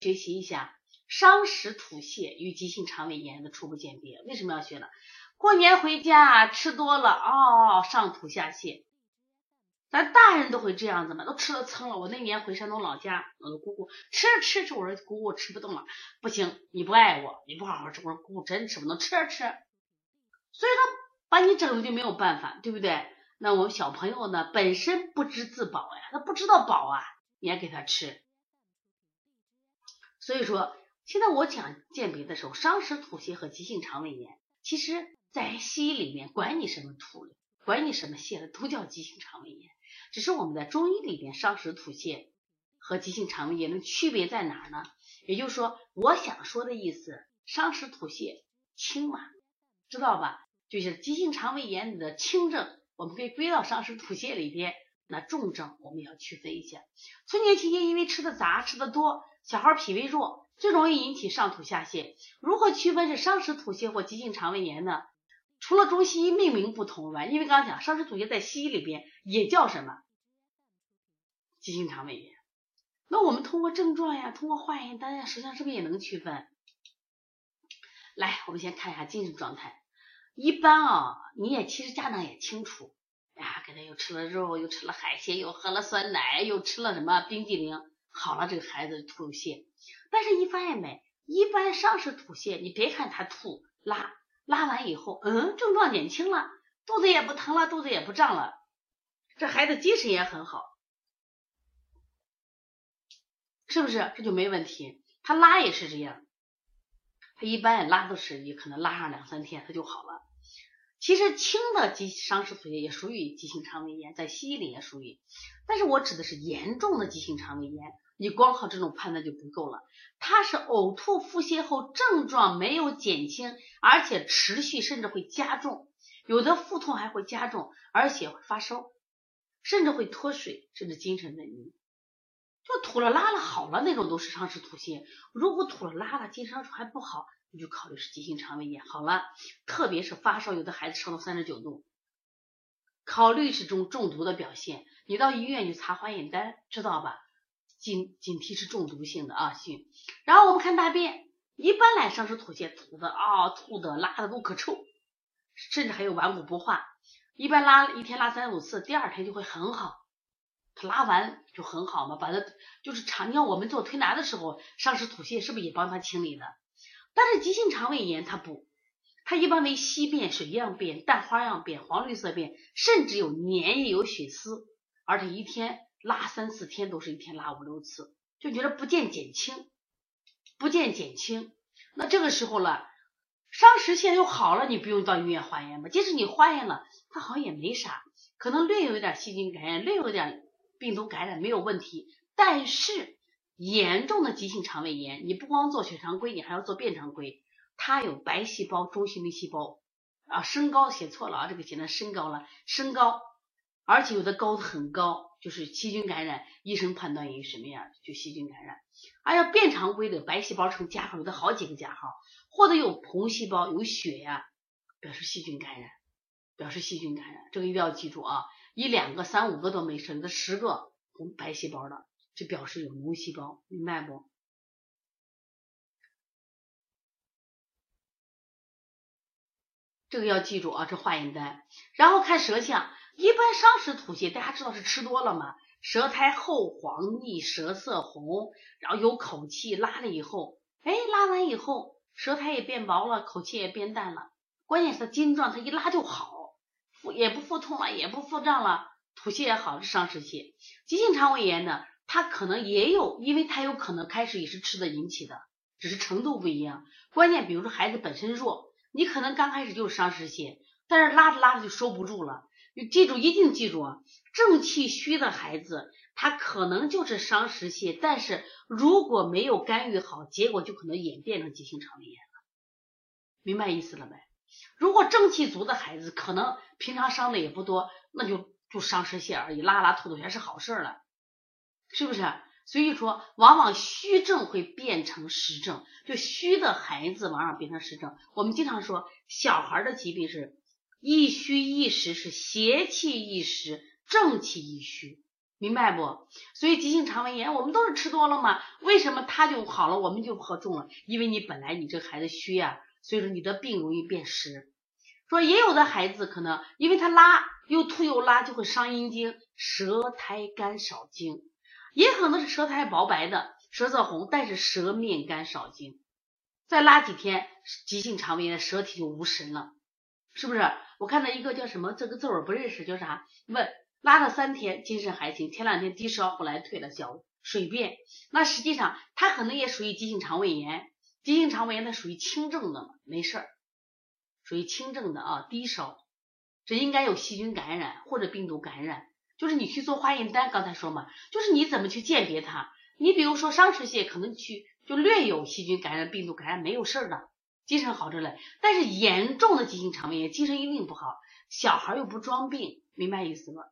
学习一下伤食吐泻与急性肠胃炎的初步鉴别。为什么要学呢？过年回家吃多了，哦，上吐下泻。咱大人都会这样子嘛，都吃了撑了。我那年回山东老家，我的姑姑吃着吃着，我说姑姑我吃不动了，不行，你不爱我，你不好好吃。我说姑姑真吃不动，吃着吃。所以说把你整的就没有办法，对不对？那我们小朋友呢，本身不知自保呀，他不知道饱啊，你还给他吃。所以说，现在我讲鉴别的时候，伤食吐泻和急性肠胃炎，其实在西医里面，管你什么吐了，管你什么泻的，都叫急性肠胃炎。只是我们在中医里边，伤食吐泻和急性肠胃炎的区别在哪儿呢？也就是说，我想说的意思，伤食吐泻轻嘛，知道吧？就是急性肠胃炎的轻症，我们可以归到伤食吐泻里边。那重症我们要区分一下。春节期间因为吃的杂、吃的多，小孩脾胃弱，最容易引起上吐下泻。如何区分是伤食吐泻或急性肠胃炎呢？除了中西医命名不同外，因为刚刚讲伤食吐泻在西医里边也叫什么急性肠胃炎，那我们通过症状呀，通过化验单呀，实际上是不是也能区分？来，我们先看一下精神状态。一般啊，你也其实家长也清楚，呀，给他又吃了肉，又吃了海鲜，又喝了酸奶，又吃了什么冰激凌，好了，这个孩子吐泻。但是，你发现没？一般伤是吐泻，你别看他吐拉。拉完以后，嗯，症状减轻了，肚子也不疼了，肚子也不胀了，这孩子精神也很好，是不是？这就没问题。他拉也是这样，他一般拉都是也可能拉上两三天他就好了。其实轻的急伤食吐泻也属于急性肠胃炎，在西医里也属于，但是我指的是严重的急性肠胃炎。你光靠这种判断就不够了，它是呕吐腹泻后症状没有减轻，而且持续甚至会加重，有的腹痛还会加重，而且会发烧，甚至会脱水，甚至精神萎靡。就吐了拉了好了那种都是伤食吐泻，如果吐了拉了精神还不好，你就考虑是急性肠胃炎。好了，特别是发烧，有的孩子烧到三十九度，考虑是中中毒的表现，你到医院去查化验单，知道吧？警警惕是中毒性的啊，行。然后我们看大便，一般来上是吐泻吐的啊，吐的拉的都可臭，甚至还有顽固不化。一般拉一天拉三五次，第二天就会很好。他拉完就很好嘛，把它就是常。你看我们做推拿的时候，上食吐泻是不是也帮他清理的？但是急性肠胃炎它不，它一般为稀便、水样便、淡花样便、黄绿色便，甚至有粘液、有血丝，而且一天。拉三四天都是一天拉五六次，就觉得不见减轻，不见减轻。那这个时候了，伤食现在又好了，你不用到医院化验吧？即使你化验了，它好像也没啥，可能略有一点细菌感染，略有一点病毒感染没有问题。但是严重的急性肠胃炎，你不光做血常规，你还要做便常规。它有白细胞、中性粒细胞啊，升高写错了啊，这个写成升高了，升高，而且有的高的很高。就是细菌感染，医生判断为什么呀？就细菌感染。哎呀，便常规的白细胞呈加号，有的好几个加号，或者有红细胞、有血呀，表示细菌感染，表示细菌感染。这个一定要记住啊！一两个、三五个都没事，有的十个红白细胞的，就表示有脓细胞，明白不？这个要记住啊，这化验单，然后看舌象。一般伤食吐泻，大家知道是吃多了吗？舌苔厚黄腻，舌色红，然后有口气，拉了以后，哎，拉完以后，舌苔也变薄了，口气也变淡了。关键是它筋状，它一拉就好，腹也不腹痛了，也不腹胀了，吐泻也好，是伤食泻。急性肠胃炎呢，他可能也有，因为他有可能开始也是吃的引起的，只是程度不一样。关键比如说孩子本身弱，你可能刚开始就是伤食泻，但是拉着拉着就收不住了。你记住，一定记住啊！正气虚的孩子，他可能就是伤食泻，但是如果没有干预好，结果就可能演变成急性肠胃炎了。明白意思了没？如果正气足的孩子，可能平常伤的也不多，那就就伤食泻而已，拉拉吐吐全是好事了，是不是？所以说，往往虚症会变成实症，就虚的孩子往往变成实症。我们经常说，小孩的疾病是。一虚一实是邪气一实，正气一虚，明白不？所以急性肠胃炎我们都是吃多了嘛，为什么他就好了，我们就喝重了？因为你本来你这孩子虚呀，所以说你的病容易变实。说也有的孩子可能因为他拉又吐又拉，就会伤阴经，舌苔干少津，也可能是舌苔薄白的，舌色红，但是舌面干少津，再拉几天，急性肠胃炎舌体就无神了，是不是？我看到一个叫什么这个字我不认识，叫啥？问。拉了三天，精神还行，前两天低烧，后来退了小水便。那实际上他可能也属于急性肠胃炎，急性肠胃炎它属于轻症的，没事儿，属于轻症的啊，低烧，这应该有细菌感染或者病毒感染。就是你去做化验单，刚才说嘛，就是你怎么去鉴别它？你比如说伤食泻，可能去就略有细菌感染、病毒感染，没有事儿的，精神好着嘞。但是严重的急性肠胃炎，精神一定不好，小孩又不装病，明白意思吗？